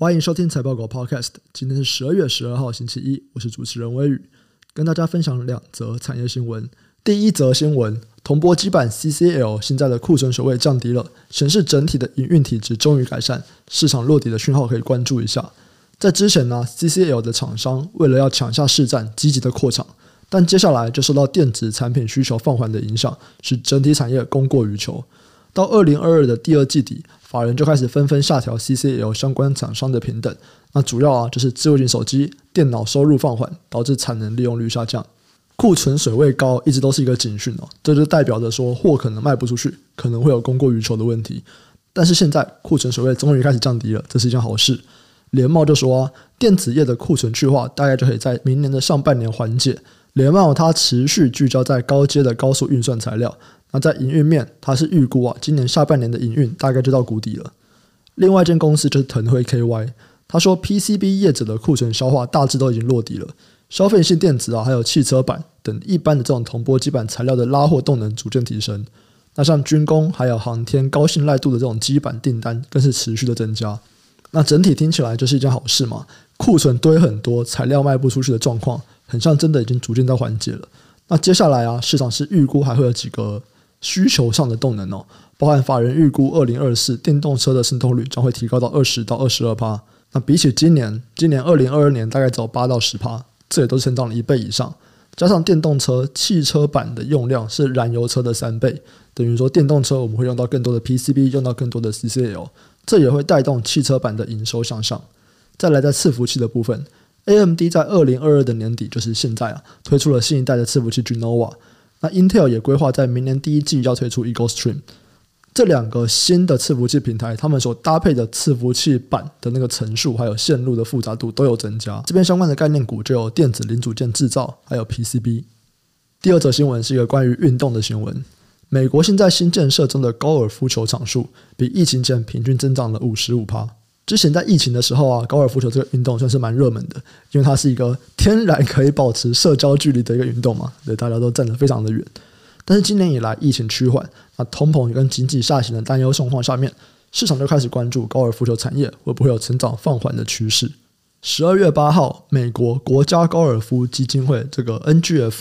欢迎收听财报狗 Podcast。今天是十二月十二号，星期一，我是主持人微宇，跟大家分享两则产业新闻。第一则新闻，铜箔基板 CCL 现在的库存水位降低了，显示整体的营运体质终于改善，市场落底的讯号可以关注一下。在之前呢，CCL 的厂商为了要抢下市占，积极的扩厂。但接下来就受到电子产品需求放缓的影响，使整体产业供过于求。到二零二二的第二季底，法人就开始纷纷下调 CCL 相关厂商的平等。那主要啊就是智慧型手机、电脑收入放缓，导致产能利用率下降。库存水位高一直都是一个警讯哦，这就代表着说货可能卖不出去，可能会有供过于求的问题。但是现在库存水位终于开始降低了，这是一件好事。联茂就说啊，电子业的库存去化大概就可以在明年的上半年缓解。联茂它持续聚焦在高阶的高速运算材料，那在营运面，它是预估啊，今年下半年的营运大概就到谷底了。另外一间公司就是腾辉 KY，他说 PCB 业者的库存消化大致都已经落底了，消费性电子啊，还有汽车板等一般的这种铜箔基板材料的拉货动能逐渐提升。那像军工还有航天高信赖度的这种基板订单更是持续的增加。那整体听起来就是一件好事嘛，库存堆很多，材料卖不出去的状况。很像真的已经逐渐在缓解了。那接下来啊，市场是预估还会有几个需求上的动能哦，包含法人预估二零二四电动车的渗透率将会提高到二十到二十二趴。那比起今年，今年二零二二年大概只有八到十趴，这也都是成长了一倍以上。加上电动车汽车板的用量是燃油车的三倍，等于说电动车我们会用到更多的 PCB，用到更多的 CCL，这也会带动汽车板的营收向上。再来在伺服器的部分。AMD 在二零二二的年底，就是现在啊，推出了新一代的伺服器 Genoa。那 Intel 也规划在明年第一季要推出 Eagle Stream。这两个新的伺服器平台，他们所搭配的伺服器板的那个层数，还有线路的复杂度都有增加。这边相关的概念股就有电子零组件制造，还有 PCB。第二则新闻是一个关于运动的新闻。美国现在新建设中的高尔夫球场数，比疫情前平均增长了五十五趴。之前在疫情的时候啊，高尔夫球这个运动算是蛮热门的，因为它是一个天然可以保持社交距离的一个运动嘛，对，大家都站得非常的远。但是今年以来疫情趋缓，那通膨跟经济下行的担忧状况下面，市场就开始关注高尔夫球产业会不会有成长放缓的趋势。十二月八号，美国国家高尔夫基金会这个 NGF，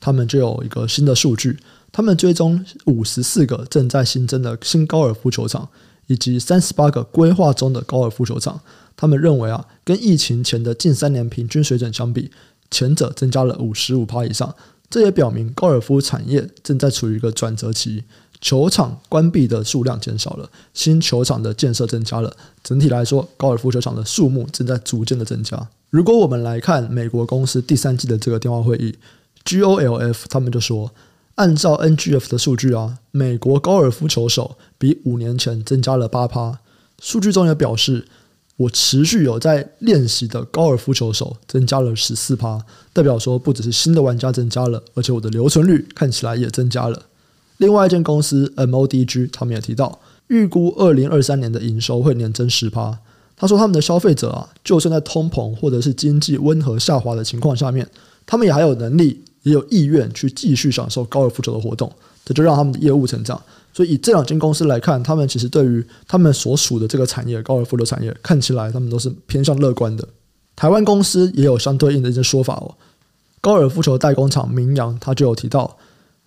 他们就有一个新的数据，他们追踪五十四个正在新增的新高尔夫球场。以及三十八个规划中的高尔夫球场，他们认为啊，跟疫情前的近三年平均水准相比，前者增加了五十五趴以上。这也表明高尔夫产业正在处于一个转折期，球场关闭的数量减少了，新球场的建设增加了。整体来说，高尔夫球场的数目正在逐渐的增加。如果我们来看美国公司第三季的这个电话会议，GOLF 他们就说。按照 NGF 的数据啊，美国高尔夫球手比五年前增加了八趴。数据中也表示，我持续有在练习的高尔夫球手增加了十四趴，代表说不只是新的玩家增加了，而且我的留存率看起来也增加了。另外一间公司 MODG 他们也提到，预估二零二三年的营收会年增十趴。他说他们的消费者啊，就算在通膨或者是经济温和下滑的情况下面，他们也还有能力。也有意愿去继续享受高尔夫球的活动，这就让他们的业务成长。所以以这两间公司来看，他们其实对于他们所属的这个产业——高尔夫的产业，看起来他们都是偏向乐观的。台湾公司也有相对应的一些说法哦。高尔夫球代工厂明扬他就有提到，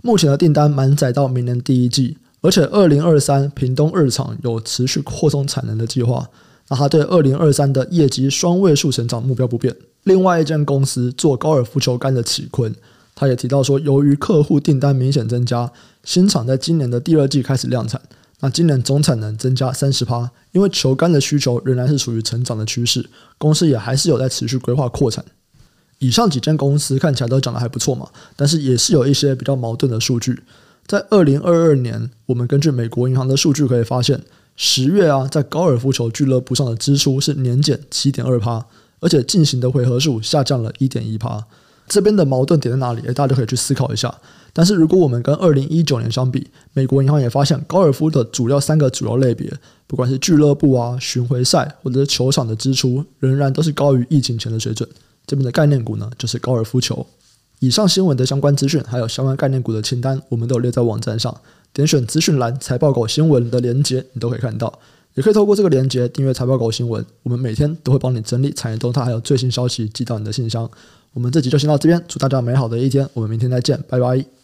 目前的订单满载到明年第一季，而且二零二三屏东二厂有持续扩充产能的计划。那他对二零二三的业绩双位数成长目标不变。另外一间公司做高尔夫球杆的启坤。他也提到说，由于客户订单明显增加，新厂在今年的第二季开始量产。那今年总产能增加三十趴，因为球杆的需求仍然是处于成长的趋势，公司也还是有在持续规划扩产。以上几间公司看起来都讲得还不错嘛，但是也是有一些比较矛盾的数据。在二零二二年，我们根据美国银行的数据可以发现，十月啊，在高尔夫球俱乐部上的支出是年减七点二趴，而且进行的回合数下降了一点一趴。这边的矛盾点在哪里？大家都可以去思考一下。但是如果我们跟二零一九年相比，美国银行也发现高尔夫的主要三个主要类别，不管是俱乐部啊、巡回赛或者是球场的支出，仍然都是高于疫情前的水准。这边的概念股呢，就是高尔夫球。以上新闻的相关资讯，还有相关概念股的清单，我们都有列在网站上。点选资讯栏“财报狗新闻”的连接，你都可以看到。也可以透过这个链接订阅财报狗新闻，我们每天都会帮你整理产业动态还有最新消息寄到你的信箱。我们这集就先到这边，祝大家美好的一天，我们明天再见，拜拜。